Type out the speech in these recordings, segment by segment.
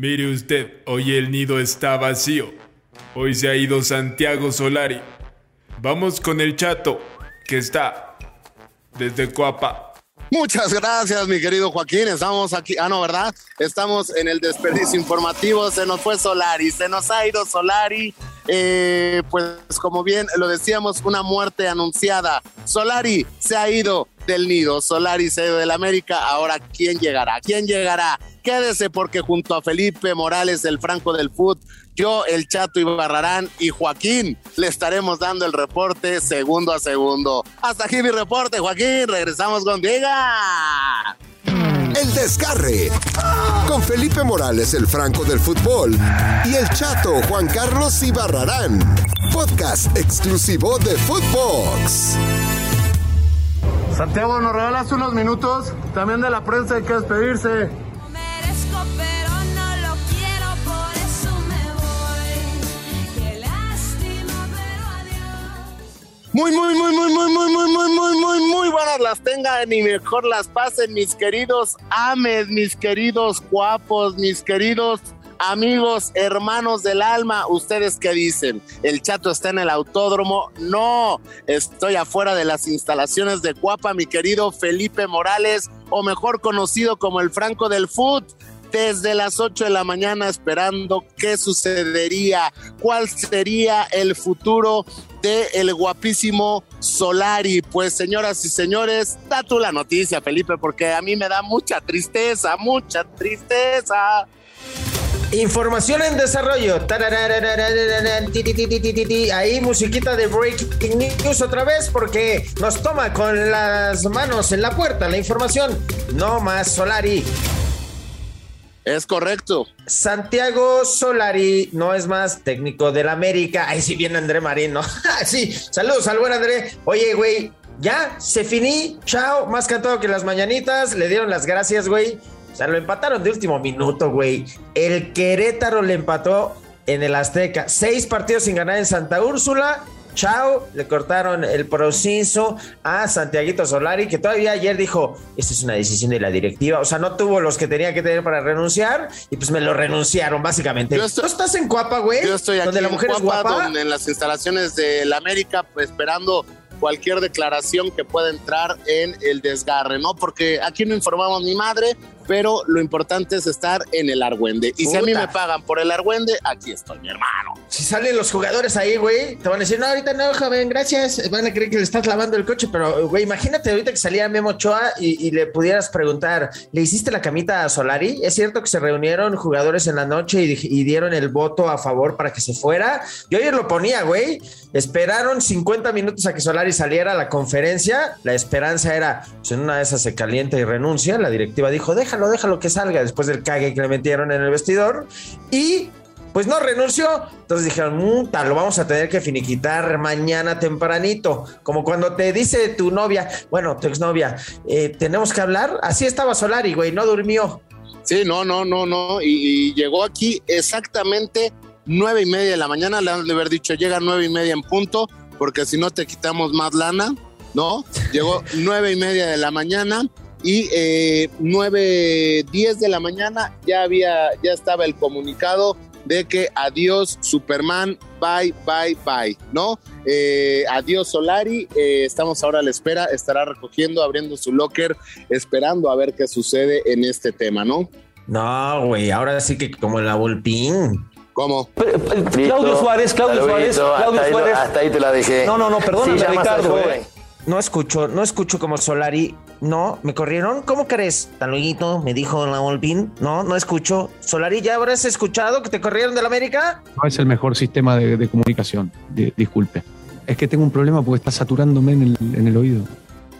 Mire usted, hoy el nido está vacío. Hoy se ha ido Santiago Solari. Vamos con el chato, que está desde Coapa. Muchas gracias, mi querido Joaquín. Estamos aquí. Ah, no, ¿verdad? Estamos en el desperdicio informativo. Se nos fue Solari, se nos ha ido Solari. Eh, pues como bien lo decíamos, una muerte anunciada. Solari se ha ido del nido, Solari se ha ido del América. Ahora, ¿quién llegará? ¿Quién llegará? Quédese porque junto a Felipe Morales, el Franco del Foot, yo, el Chato Ibarrarán y Joaquín le estaremos dando el reporte segundo a segundo. Hasta aquí mi reporte, Joaquín. Regresamos con Diega. El desgarre con Felipe Morales, el Franco del fútbol, y el Chato Juan Carlos Ibarrarán. Podcast exclusivo de Footbox. Santiago, ¿nos regalas unos minutos? También de la prensa hay que despedirse. Muy, muy, muy, muy, muy, muy, muy, muy, muy, muy, muy buenas las tengan y mejor las pasen mis queridos ames, mis queridos guapos, mis queridos amigos, hermanos del alma. ¿Ustedes qué dicen? ¿El chato está en el autódromo? No, estoy afuera de las instalaciones de Guapa, mi querido Felipe Morales, o mejor conocido como el Franco del Foot desde las 8 de la mañana esperando qué sucedería, cuál sería el futuro de el guapísimo Solari. Pues señoras y señores, da tú la noticia, Felipe, porque a mí me da mucha tristeza, mucha tristeza. Información en desarrollo. Ahí musiquita de Breaking News otra vez porque nos toma con las manos en la puerta la información. No más Solari. Es correcto. Santiago Solari no es más técnico del América. Ahí sí viene André Marín, ¿no? sí, saludos al buen André. Oye, güey, ya se finí. Chao, más cantado que las mañanitas. Le dieron las gracias, güey. O sea, lo empataron de último minuto, güey. El Querétaro le empató en el Azteca. Seis partidos sin ganar en Santa Úrsula chao, le cortaron el proceso a Santiaguito Solari, que todavía ayer dijo, esta es una decisión de la directiva, o sea, no tuvo los que tenía que tener para renunciar y pues me lo renunciaron básicamente. Yo ¿Tú estás en Cuapa, güey? Yo estoy aquí donde la mujer en Cuapa, Donde en las instalaciones de la América, pues, esperando cualquier declaración que pueda entrar en el desgarre, ¿no? Porque aquí no informamos mi madre, pero lo importante es estar en el Argüende. Y si a mí me pagan por el Argüende, aquí estoy, mi hermano. Si salen los jugadores ahí, güey, te van a decir, no, ahorita no, joven, gracias. Van a creer que le estás lavando el coche, pero, güey, imagínate ahorita que salía Memo Ochoa y, le pudieras preguntar, ¿le hiciste la camita a Solari? ¿Es cierto que se reunieron jugadores en la noche y, y dieron el voto a favor para que se fuera? Yo ayer lo ponía, güey. Esperaron 50 minutos a que Solari saliera a la conferencia. La esperanza era, pues en una de esas se calienta y renuncia. La directiva dijo, déjalo déjalo, déjalo que salga después del cague que le metieron en el vestidor. Y pues no renunció. Entonces dijeron, muta, lo vamos a tener que finiquitar mañana tempranito. Como cuando te dice tu novia, bueno, tu exnovia, eh, tenemos que hablar. Así estaba Solari, güey, no durmió. Sí, no, no, no, no. Y, llegó aquí exactamente nueve y media de la mañana. Le han de haber dicho, llega nueve y media en punto, porque si no te quitamos más lana, ¿no? Llegó nueve y media de la mañana y eh, 9, 10 de la mañana ya había, ya estaba el comunicado de que adiós Superman, bye, bye, bye, ¿no? Eh, adiós Solari, eh, estamos ahora a la espera, estará recogiendo, abriendo su locker, esperando a ver qué sucede en este tema, ¿no? No, güey, ahora sí que como la Volpín. ¿Cómo? Claudio Suárez, Claudio Suárez, Claudio hasta Suárez. Ahí, hasta ahí te la dejé. No, no, no, perdóname, Ricardo. Eh. No escucho, no escucho como Solari. No, me corrieron. ¿Cómo crees? Tan luego me dijo la Volpín. No, no escucho. Solari, ¿ya habrás escuchado que te corrieron de la América? No es el mejor sistema de, comunicación. disculpe. Es que tengo un problema porque está saturándome en el, en el oído.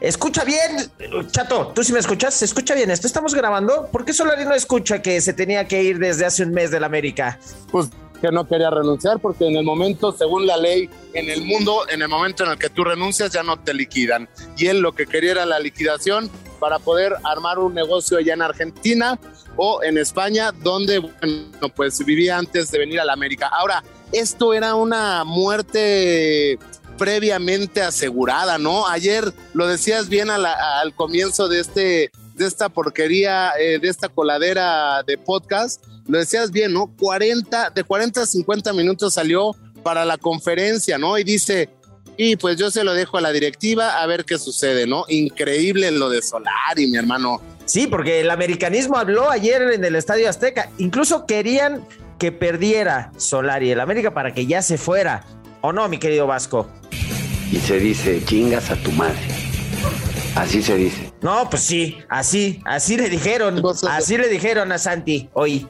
Escucha bien, chato, tú sí me escuchas, se escucha bien esto, estamos grabando. ¿Por qué Solari no escucha que se tenía que ir desde hace un mes de la América? Pues que no quería renunciar porque en el momento, según la ley en el mundo, en el momento en el que tú renuncias ya no te liquidan. Y él lo que quería era la liquidación para poder armar un negocio allá en Argentina o en España, donde, bueno, pues vivía antes de venir a la América. Ahora, esto era una muerte previamente asegurada, ¿no? Ayer lo decías bien al comienzo de este de esta porquería, eh, de esta coladera de podcast, lo decías bien, ¿no? 40, de 40 a 50 minutos salió para la conferencia, ¿no? Y dice, y pues yo se lo dejo a la directiva a ver qué sucede, ¿no? Increíble lo de Solari, mi hermano. Sí, porque el americanismo habló ayer en el Estadio Azteca. Incluso querían que perdiera Solari el América para que ya se fuera. ¿O no, mi querido Vasco? Y se dice, chingas a tu madre. Así se dice. No, pues sí, así, así le dijeron, así le dijeron a Santi hoy.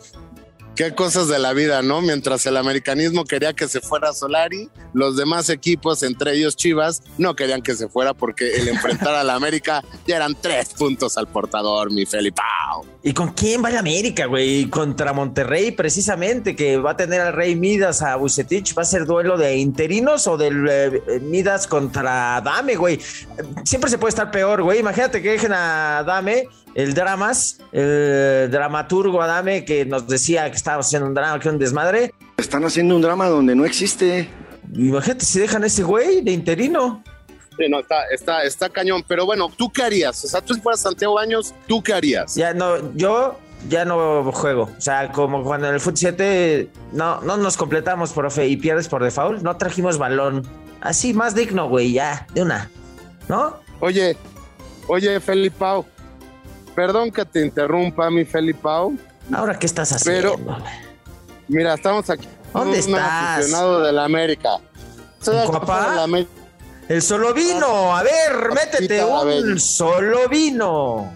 Qué cosas de la vida, ¿no? Mientras el americanismo quería que se fuera Solari, los demás equipos, entre ellos Chivas, no querían que se fuera porque el enfrentar a la América ya eran tres puntos al portador, mi Felipao. ¿Y con quién va el América, güey? Contra Monterrey, precisamente, que va a tener al Rey Midas a Bucetich. ¿Va a ser duelo de interinos o del eh, Midas contra Dame, güey? Siempre se puede estar peor, güey. Imagínate que dejen a Dame el Dramas, el dramaturgo Adame que nos decía que estaba haciendo un drama, que un desmadre. Están haciendo un drama donde no existe. Imagínate si dejan a ese güey de interino. Sí, no, está, está, está cañón. Pero bueno, ¿tú qué harías? O sea, tú si fueras Santiago Baños, ¿tú qué harías? Ya no, yo ya no juego. O sea, como cuando en el Foot 7 no, no nos completamos, profe, y pierdes por default, no trajimos balón. Así, más digno, güey, ya, de una. ¿No? Oye, oye, Felipao, perdón que te interrumpa, mi Felipao. Ahora, ¿qué estás haciendo? Pero, mira, estamos aquí. ¿Dónde un estás? aficionado de la América. Soy papá? El solo vino. A ver, métete un solo vino.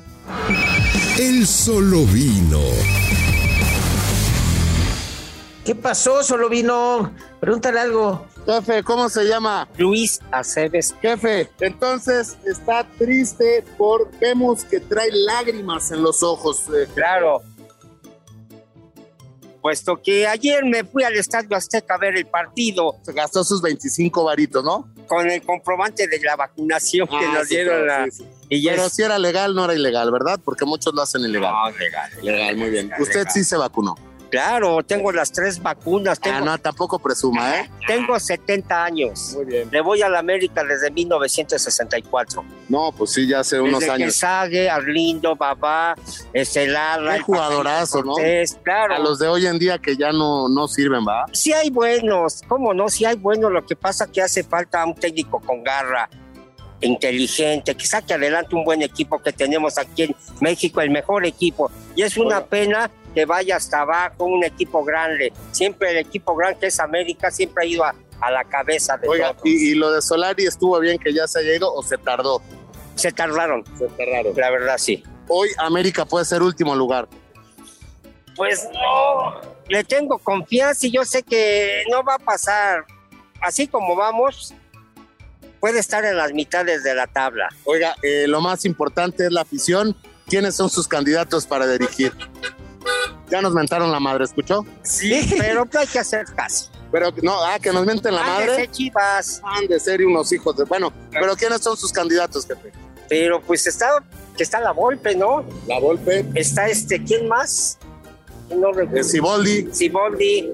El solo vino. ¿Qué pasó, solo vino? Pregúntale algo. Jefe, ¿cómo se llama? Luis Aceves. Jefe, entonces está triste por vemos que trae lágrimas en los ojos. Eh, claro. Puesto que ayer me fui al Estadio Azteca a ver el partido. Se gastó sus 25 varitos, ¿no? Con el comprobante de la vacunación que ah, nos dieron. la... Pero si era legal, no era ilegal, ¿verdad? Porque muchos lo hacen ilegal. No, legal. Legal, muy bien. Usted sí se vacunó. Claro, tengo las tres vacunas. Tengo, ah, no, tampoco presuma, ¿eh? Tengo 70 años. Muy bien. Le voy a la América desde 1964. No, pues sí, ya hace unos años. Sague, Arlindo, Babá, Estelar. Qué jugadorazo, ¿no? Claro. A los de hoy en día que ya no, no sirven, ¿va? Sí hay buenos, ¿cómo no? Sí hay buenos. Lo que pasa es que hace falta un técnico con garra inteligente, que saque adelante un buen equipo que tenemos aquí en México, el mejor equipo. Y es una pena que vaya hasta abajo, un equipo grande. Siempre el equipo grande que es América siempre ha ido a, la cabeza de Oiga, Y, lo de Solari estuvo bien que ya se haya ido o se tardó? Se tardaron. Se tardaron. La verdad, sí. Hoy América puede ser último lugar. Pues no, le tengo confianza y yo sé que no va a pasar. Así como vamos, puede estar en las mitades de la tabla. Oiga, eh, lo más importante es la afición. ¿Quiénes son sus candidatos para dirigir? Ya nos mentaron la madre, ¿escuchó? Sí, pero hay que hacer caso. Pero no, ah, que nos mienten la madre. De chivas. Han de ser unos hijos de. Bueno, pero ¿quiénes son sus candidatos, jefe? Pero pues está, que está la Volpe, ¿no? La Volpe. Está este, ¿quién más? No recuerdo. Siboldi. Siboldi.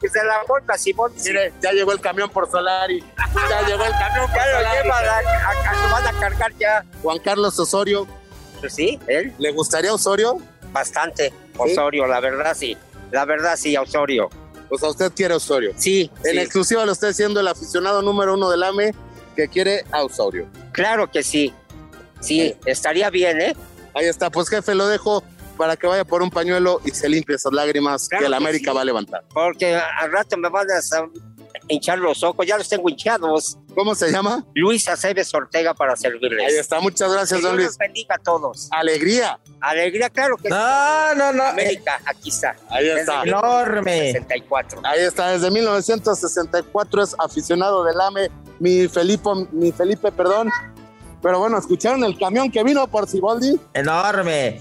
Pues de la Volpe, Siboldi. Mire, ya llegó el camión por Solari. ya llegó el camión por ya Solari. Lo van a cargar ya. Juan Carlos Osorio. Pues sí, él. ¿Le gustaría Osorio? Bastante, Osorio, la verdad sí. La verdad sí, Osorio. Pues a usted quiere Osorio. Sí. En exclusiva lo estoy siendo el aficionado número uno del AME que quiere a Osorio. Claro que sí. Sí, estaría bien, ¿eh? Ahí está, pues jefe, lo dejo para que vaya por un pañuelo y se limpie esas lágrimas que el América va a levantar. Porque al rato me van a hinchar los ojos, ya los tengo hinchados. ¿Cómo se llama? Luis Aceves Ortega para servirles. Ahí está, muchas gracias, don Luis. bendiga a todos. Alegría. Alegría, claro que no, No, no, América, aquí está. Ahí está. Enorme. 64. Ahí está, desde 1964 es aficionado del AME, mi Felipe, mi Felipe, perdón. Pero bueno, ¿escucharon el camión que vino por Ciboldi? Enorme.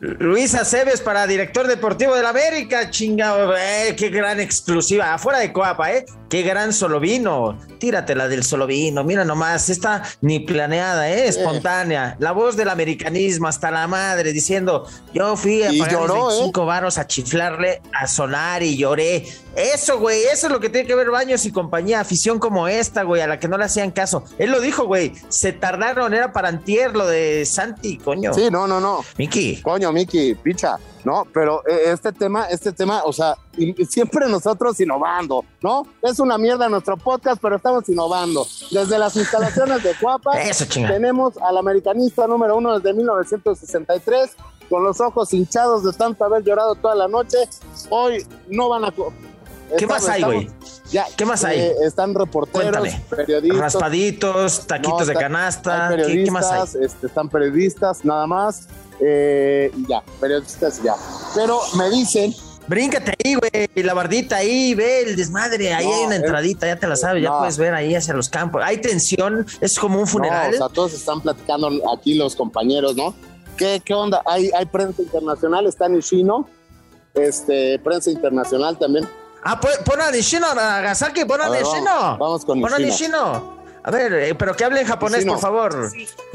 Luis Aceves para director deportivo del América, chingado, eh, qué gran exclusiva, afuera de Coapa, ¿eh? Qué gran solovino. Tíratela del solovino. Mira nomás, está ni planeada, ¿eh? espontánea. La voz del americanismo hasta la madre diciendo, yo fui a pagar lloró, 25 ¿eh? varos a chiflarle a sonar y lloré. Eso, güey, eso es lo que tiene que ver Baños y compañía, afición como esta, güey, a la que no le hacían caso. Él lo dijo, güey, se tardaron, era para antier lo de Santi, coño. Sí, no, no, no. Miki. Coño, Miki, picha. ¿No? Pero eh, este tema, este tema, o sea, siempre nosotros innovando, ¿no? Es una mierda nuestro podcast, pero estamos innovando. Desde las instalaciones de Cuapa, tenemos al americanista número uno desde 1963, con los ojos hinchados de tanto haber llorado toda la noche. Hoy no van a... ¿Qué más hay, güey? ¿Qué más hay? Eh, están reporteros, periodistas. Raspaditos, taquitos de canasta. ¿Qué, más hay? Este, están periodistas, nada más. Eh, y ya, periodistas ya. Pero me dicen Bríncate ahí, güey, la bardita ahí, ve el desmadre, ahí hay una entradita, ya te la sabes, ya puedes ver ahí hacia los campos. Hay tensión, es como un funeral. o sea, todos están platicando aquí los compañeros, ¿no? ¿Qué, qué onda? Hay, hay prensa internacional, está Nishino, este, prensa internacional también. Ah, pon a Nishino, Nagasaki, pon a, Nishino. Vamos, con Nishino. Pon a Nishino. A ver, eh, pero que hable en japonés, por favor.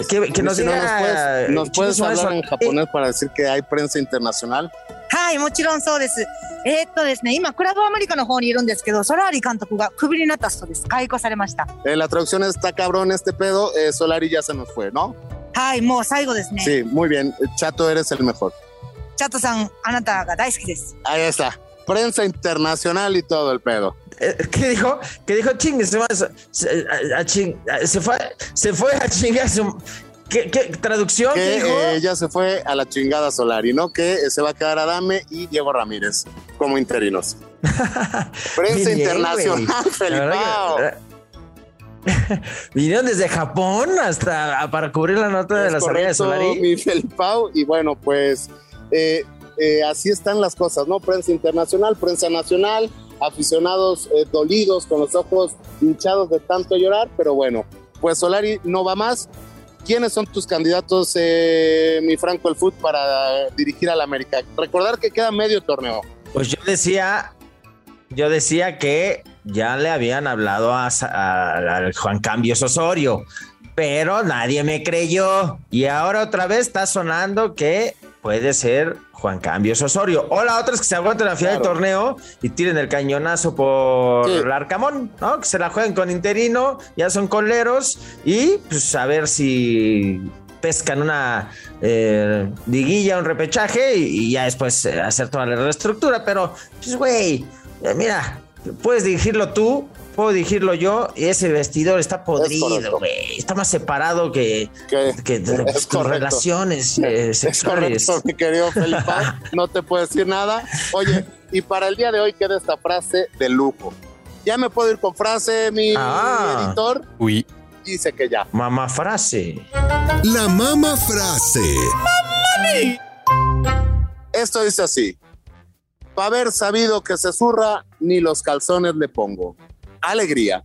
Que, que nos diga. ¿Nos puedes, hablar en japonés para decir que hay prensa internacional? はい、もちろんそうです。えー、っとですね、今、クラブアメリカの方にいるんですけど、ソラーリ監督がクビになった人です。解雇されました。Eh, la traducción está cabrón este pedo, eh, Solari ya se nos fue, ¿no? はい、もう最後ですね。Sí, muy bien. Chato, eres el mejor. チャットさん、あなたが大好きです。Ahí está. Prensa internacional y todo el pedo. ¿Qué dijo? ¿Qué dijo? Chingue, se, fue, se fue a chingar su... ¿Qué, qué traducción? Que dijo? Eh, ya se fue a la chingada Solari, ¿no? Que se va a quedar Adame y Diego Ramírez como interinos. Prensa internacional, Felipao. Vinieron desde Japón hasta para cubrir la nota de la salida de Solari. Mi Felipao, y bueno, pues eh, eh, así están las cosas, ¿no? Prensa internacional, prensa nacional, aficionados eh, dolidos con los ojos hinchados de tanto llorar, pero bueno, pues Solari no va más. ¿Quiénes son tus candidatos, eh, mi Franco el Foot, para dirigir al América? Recordar que queda medio torneo. Pues yo decía, yo decía que ya le habían hablado a, a Juan Cambios Osorio, pero nadie me creyó. Y ahora otra vez está sonando que puede ser Juan Cambios Osorio. O la otra es que se aguanten la final del torneo y tiren el cañonazo por el Arcamón, ¿no? Que se la jueguen con interino, ya son coleros y pues a ver si pescan una eh, liguilla, un repechaje y, ya después eh, hacer toda la reestructura. Pero, pues, güey, eh, mira, puedes dirigirlo tú, puedo dirigirlo yo y ese vestidor está podrido, güey. Está más separado que, que, con relaciones eh, sexuales. Es mi querido Felipe. no te puedo decir nada. Oye, y para el día de hoy queda esta frase de lujo. Ya me puedo ir con frase, mi ah. editor. Uy. Dice que ya. Mamá frase. La mamá frase. Esto dice así. Para haber sabido que se zurra, ni los calzones le pongo alegría.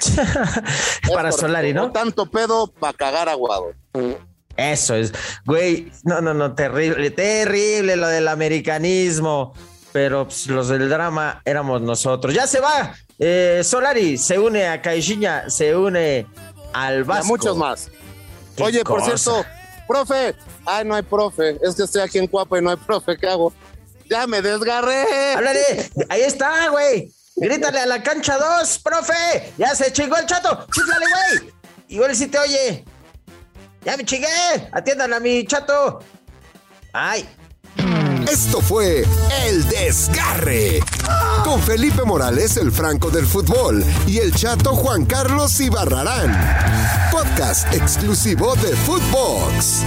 para Solari, ¿no? tanto pedo para cagar aguado. Eso es, güey, no, no, no, terrible, terrible lo del americanismo, pero pues, los del drama éramos nosotros. Ya se va, eh, Solari se une a Caixinha, se une al Vasco. Y muchos más. Oye, por cierto, profe, ay, no hay profe, es que estoy aquí en Cuapa y no hay profe, ¿qué hago? Ya me desgarré. Háblale, ahí está, güey. Grítale a la cancha 2, profe. Ya se chingó el chato. Chíflale, güey. Igual si te oye. Ya me chingué. Atiendan a mi chato. Ay. Esto fue El Desgarre. Con Felipe Morales, el Franco del Fútbol, y el chato Juan Carlos Ibarrarán. Podcast exclusivo de Footbox.